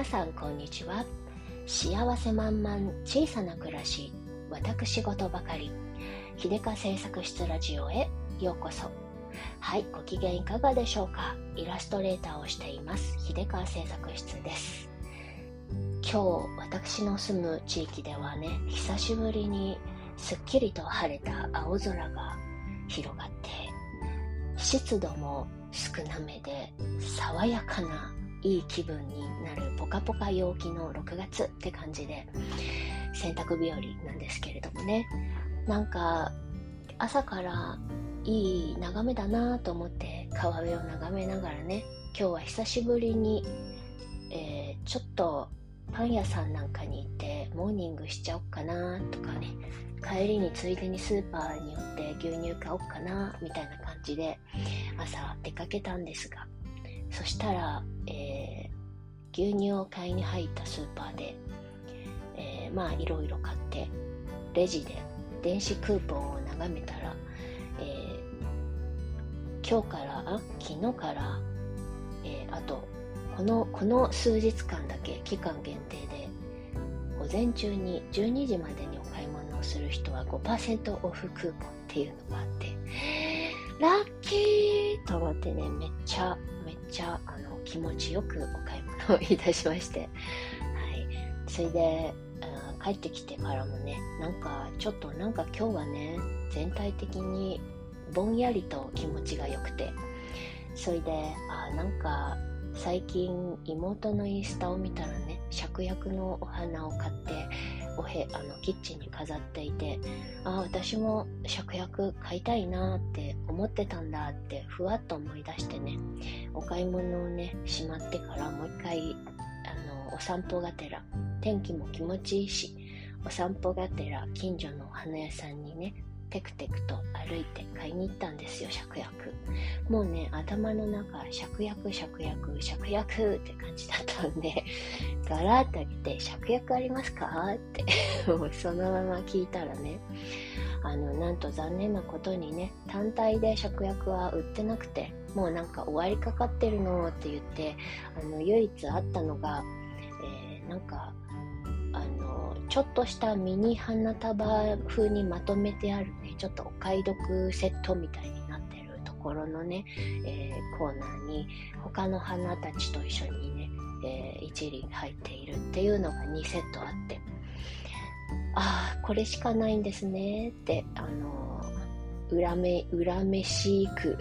皆さんこんにちは。幸せ満々小さな暮らし私事ばかり。秀香製作室ラジオへようこそ。はいご機嫌いかがでしょうか。イラストレーターをしています。秀川製作室です。今日私の住む地域ではね久しぶりにすっきりと晴れた青空が広がって湿度も少なめで爽やかないい気分になるポカポカ陽気の6月って感じで洗濯日和なんですけれどもね。なんか朝からいい眺めだなと思って川辺を眺めながらね今日は久しぶりに、えー、ちょっとパン屋さんなんかに行ってモーニングしちゃおっかなとかね帰りについでにスーパーに寄って牛乳買おうかなみたいな感じで朝出かけたんですがそしたら、えー、牛乳を買いに入ったスーパーで、えー、まあいろいろ買ってレジで電子クーポンを眺めたら、えー、今日から昨日から、えー、あとこのこの数日間だけ期間限定で午前中に12時までにお買い物をする人は5%オフクーポンっていうのがあってラッキーと思ってねめっちゃちゃあの気持ちよくお買い物をいたしまして、はい、それで帰ってきてからもねなんかちょっとなんか今日はね全体的にぼんやりと気持ちが良くて。それであなんか最近妹のインスタを見たらね芍薬のお花を買っておへあのキッチンに飾っていてああ私も芍薬買いたいなって思ってたんだってふわっと思い出してねお買い物をねしまってからもう一回あのお散歩がてら天気も気持ちいいしお散歩がてら近所のお花屋さんにねテクテクと歩いて買いに行ったんですよ、芍薬。もうね、頭の中、芍薬、芍薬、芍薬って感じだったんで、ガラッと開けて、芍薬ありますか？ってもうそのまま聞いたらね、あの、なんと残念なことにね、単体で芍薬は売ってなくて、もうなんか終わりかかってるのって言って、あの、唯一あったのが、えー、なんか、ちょっとしたミニ花束風にまとめてあるね。ちょっとお買い得セットみたいになってるところのね、えー、コーナーに他の花たちと一緒にね、えー、一輪入っているっていうのが2セットあって。ああこれしかないんですね。ってあの恨め恨めしく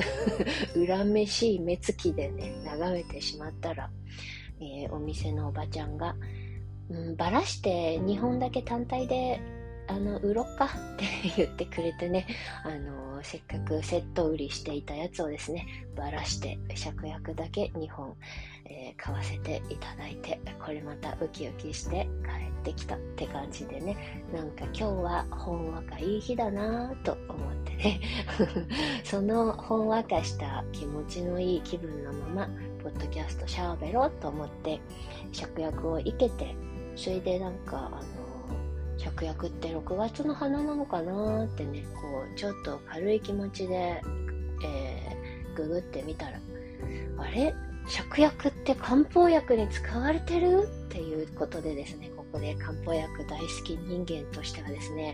恨めしい目つきでね眺めてしまったら、えー、お店のおばちゃんが「うん、ばらして2本だけ単体であの売ろっかって言ってくれてね、あのせっかくセット売りしていたやつをですね、ばらして芍薬だけ2本、えー、買わせていただいて、これまたウキウキして帰ってきたって感じでね、なんか今日はほんわかいい日だなぁと思ってね、そのほんわかした気持ちのいい気分のまま、ポッドキャストシャーベロと思って芍薬を生けてそれでなんかあの芍薬って6月の花なのかなってねこうちょっと軽い気持ちで、えー、ググってみたらあれ？芍薬って漢方薬に使われてる？っていうことでですねここで漢方薬大好き人間としてはですね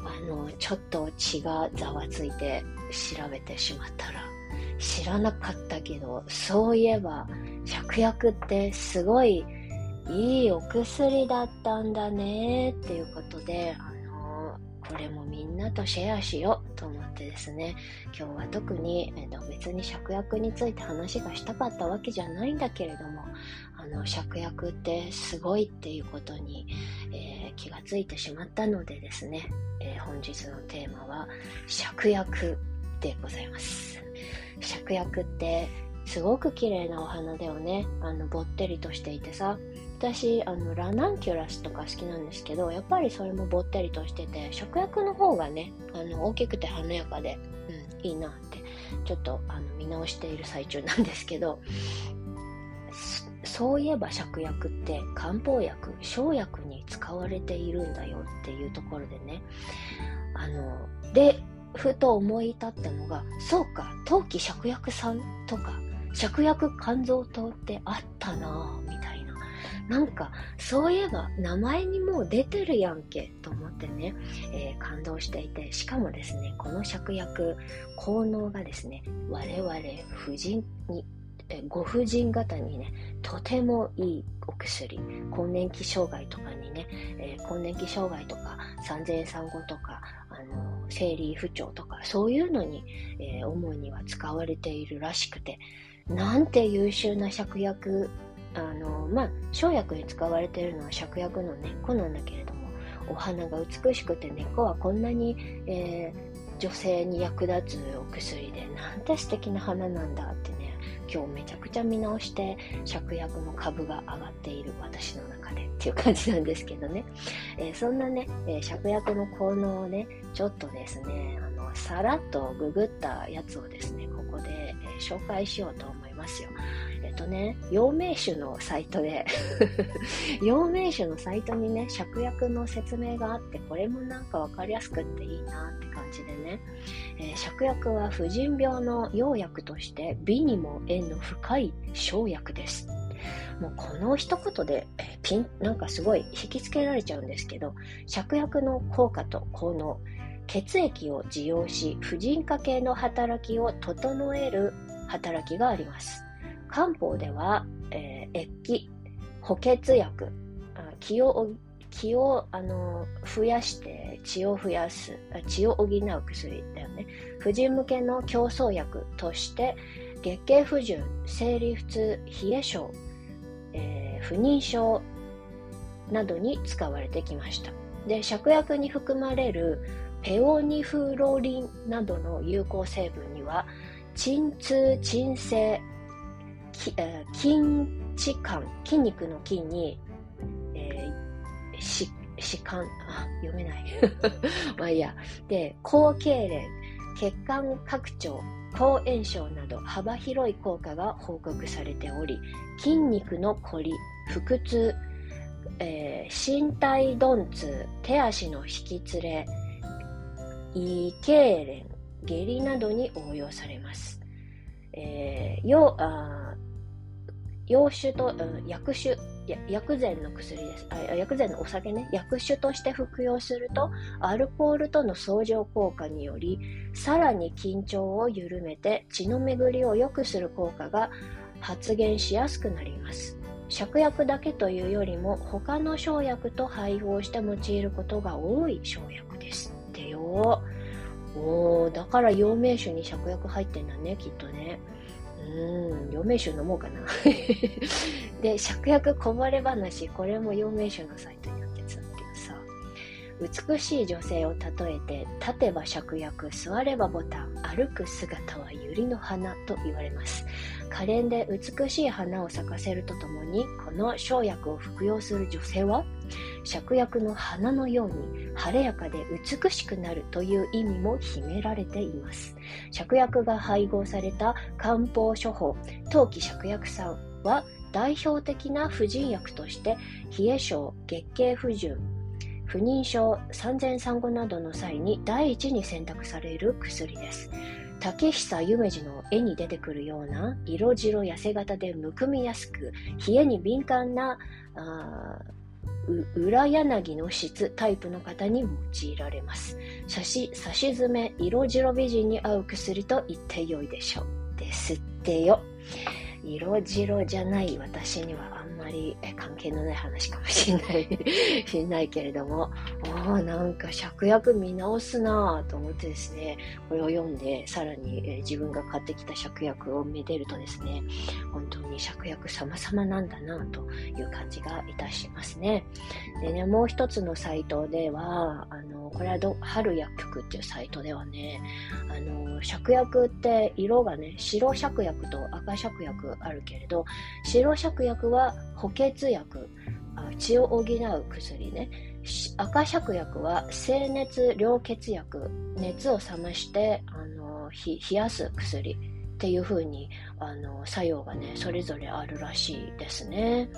あのちょっと血がざわついて調べてしまったら知らなかったけどそういえば芍薬ってすごいいいお薬だったんだねっていうことで、あのこれもみんなとシェアしようと思ってですね、今日は特に、えっと、別に芍薬について話がしたかったわけじゃないんだけれども、あの、芍薬ってすごいっていうことに、えー、気がついてしまったのでですね、えー、本日のテーマは、芍薬でございます。芍薬ってすごく綺麗なお花だよね。あの、ぼってりとしていてさ、私あのラナンキュラスとか好きなんですけどやっぱりそれもぼったりとしてて食薬の方がねあの大きくて華やかで、うん、いいなってちょっとあの見直している最中なんですけどそういえば芍薬って漢方薬生薬に使われているんだよっていうところでねあのでふと思い至ったのがそうか陶器芍薬さんとか芍薬肝臓糖ってあったなみたいな。なんか、そういえば名前にもう出てるやんけと思ってね、えー、感動していて、しかもですね、この芍薬、効能がですね、我々婦人にご婦人方にね、とてもいいお薬、更年期障害とかにね、えー、更年期障害とか、産前産後とか、あの、生理不調とか、そういうのに、えー、主には使われているらしくて、なんて優秀な芍薬、あの、まあ、生薬に使われているのは芍薬の根っこなんだけれども、お花が美しくて根っこはこんなに、えー女性に役立つお薬でなんて素敵な花なんだってね今日めちゃくちゃ見直して芍薬の株が上がっている私の中でっていう感じなんですけどね、えー、そんなね、えー、芍薬の効能をねちょっとですねあのさらっとググったやつをですねここで、えー、紹介しようと思いますよえっとね、陽明酒のサイトで 陽明酒のサイトにね、芍薬の説明があって、これもなんかわかりやすくっていいなって感じでね、えー、芍薬は婦人病の用薬として美にも縁の深い生薬です。もうこの一言で、え、ピン、なんかすごい引きつけられちゃうんですけど、芍薬の効果と効能、血液を受容し、婦人科系の働きを整える働きがあります。漢方では、えー、液気、補欠薬、気を気をあの増やして血を増やす血を補う薬だよね婦人向けの競争薬として月経不順生理不通冷え症、えー、不妊症などに使われてきましたで芍薬に含まれるペオニフロリンなどの有効成分には鎮痛鎮静筋地管筋肉の筋に、えー、し弛緩あ読めない。まあいいや。で高痙攣血管拡張抗炎症など幅広い効果が報告されており筋肉のこり腹痛、えー、身体鈍痛手足の引き連れ胃痙攣下痢などに応用されます、えー、よあ洋酒と、うん、薬酒薬膳の薬です。あ薬膳のお酒ね。薬酒として服用するとアルコールとの相乗効果によりさらに緊張を緩めて血の巡りを良くする効果が発現しやすくなります。芍薬だけというよりも他の生薬と配合して用いることが多い生薬です。ってよおーだから陽明酒に芍薬入ってんだねきっとねうん、陽明酒飲もうかな。で、芍薬こぼれ話、これも陽明酒のサイトになってたんだけどさ、美しい女性を例えて、立てば芍薬、座ればボタン、歩く姿は百合の花と言われます。可憐で美しい花を咲かせるとともに、この生薬を服用する女性は、芍薬の花のように晴れやかで美しくなるという意味も秘められています。芍薬が配合された漢方処方、陶器芍薬散は代表的な婦人薬として冷え症、月経不順、不妊症、産前産後などの際に第一に選択される薬です。竹久夢二の絵に出てくるような色白痩せ型でむくみやすく冷えに敏感なあ裏柳の質タイプの方に用いられます。差し、差し詰め、色白美人に合う薬と言ってよいでしょう。ですってよ。色白じゃない私にはまり関係のない話かもしれない、しれないけれども、ああ、なんか芍薬見直すなぁと思ってですね、これを読んで、さらに、え、自分が買ってきた芍薬をめでるとですね、本当に芍薬様々なんだなという感じがいたしますね。でね、もう一つのサイトでは、あの、これはど、春薬局っていうサイトではね、あの、芍薬って色がね、白芍薬と赤芍薬あるけれど、白芍薬は補欠薬、血を補う薬ね。赤芍薬は清熱涼血薬、熱を冷ましてあの冷やす薬っていう風にあの作用がね、それぞれあるらしいですね。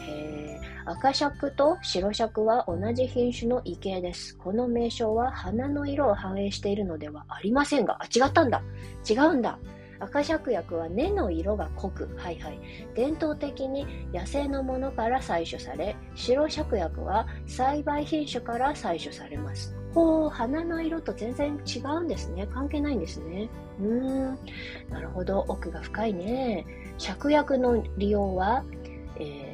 え赤尺と白尺は同じ品種の異形です。この名称は花の色を反映しているのではありませんが、あ、違ったんだ。違うんだ。赤芍薬は根の色が濃く、はいはい。伝統的に野生のものから採取され、白芍薬は栽培品種から採取されます。ほう、花の色と全然違うんですね。関係ないんですね。うーん、なるほど。奥が深いね。芍薬の利用は、えー、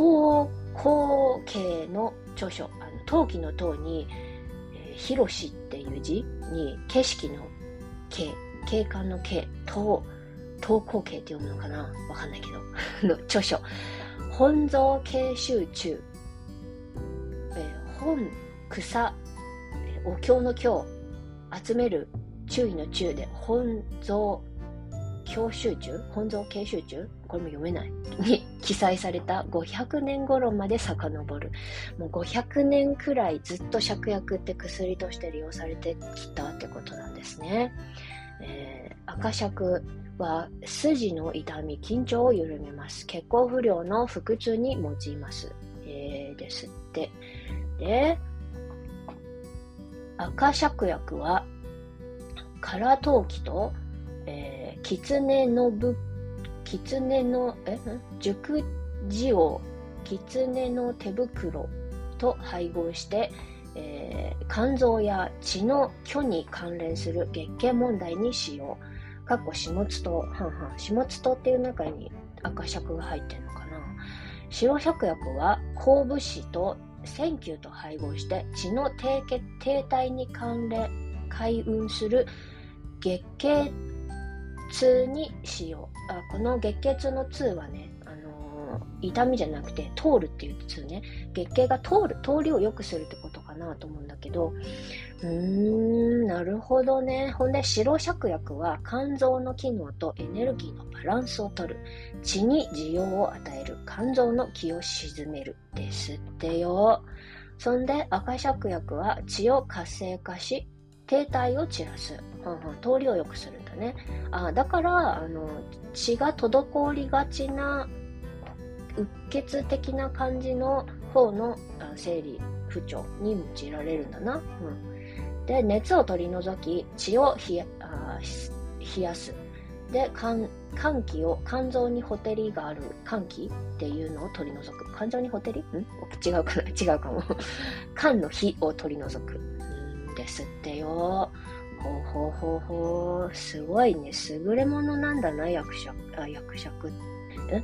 東光系の著書、あの陶器の塔に、えー、広しっていう字に景色の景、景観の景、東、東光系って読むのかな？わかんないけど。の著書。本草経集中。えー、本、草、えー、お経の経、集める、注意の注で、本草教習中本草経集中？これも読めない。に 記載された500年頃まで遡る。もう500年くらいずっと芍薬って薬として利用されてきたってことなんですね。えー、赤芍は筋の痛み、緊張を緩めます。血行不良の腹痛に用います。えー、ですって。で、赤芍薬は、空陶器とえー、狐のぶ、狐の、え熟字を狐の手袋と配合して、えー、肝臓や血の虚に関連する月経問題に使用。かっこ始末糖、はんはん、始末糖っていう中に赤尺が入ってるのかな。白芍薬は鉱物子と線球と配合して血の低低体に関連、開運する月経痛にしよう。あこの月経痛の痛はね、あのー、痛みじゃなくて通るっていう痛ね。月経が通る、通りを良くするってことかなと思うんだけど、うーん、なるほどね。ほんで、白芍薬は肝臓の機能とエネルギーのバランスをとる。血に需要を与える。肝臓の気を鎮める。ですってよ。そんで、赤芍薬は血を活性化し、停滞を散らす。はんはん、通りを良くするだね。あだから、あの、血が滞りがちな、うっ血的な感じの方の生理不調に用いられるんだな。うん、で、熱を取り除き、血を冷や冷やす。で、肝肝気を、肝臓にほてりがある肝気っていうのを取り除く。肝臓にほてり？ん？違うかな？違うかも。肝の火を取り除くん。ですってよ。ほうほうほうほう。すごいね。優れものなんだな、役者、あ、役尺、ん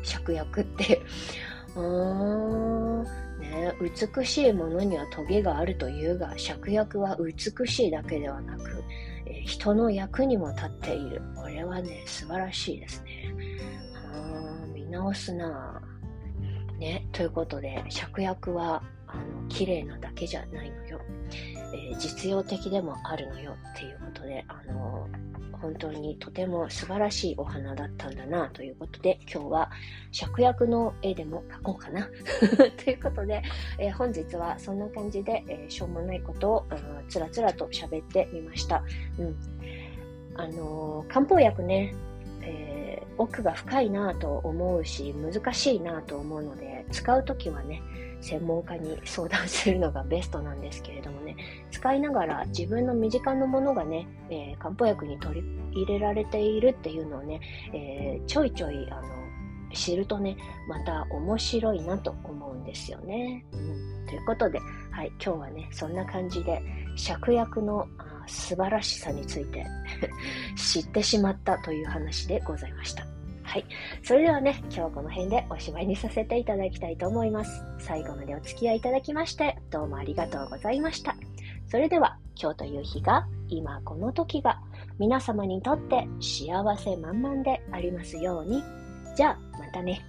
芍薬って。うーん。ね美しいものにはトゲがあるというが、芍薬は美しいだけではなく、え、人の役にも立っている。これはね、素晴らしいですね。あ見直すなね、ということで、芍薬は、あの、綺麗なだけじゃないのよ。えー、実用的でもあるのよっていうことで、あのー、本当にとても素晴らしいお花だったんだなということで、今日は芍薬の絵でも描こうかな ということで、えー、本日はそんな感じで、えしょうもないことをうんつらつらと喋ってみました。うん。あの漢方薬ね、え奥が深いなと思うし、難しいなと思うので、使うときはね、専門家に相談するのがベストなんですけれどもね、使いながら自分の身近なものがね、えー、漢方薬に取り入れられているっていうのをね、えー、ちょいちょいあの知るとね、また面白いなと思うんですよね。うん、ということで、はい、今日はね、そんな感じで、芍薬の素晴らしさについて 知ってしまったという話でございました。はい。それではね、今日この辺でおしまいにさせていただきたいと思います。最後までお付き合いいただきまして、どうもありがとうございました。それでは、今日という日が、今この時が、皆様にとって幸せ満々でありますように。じゃあ、またね。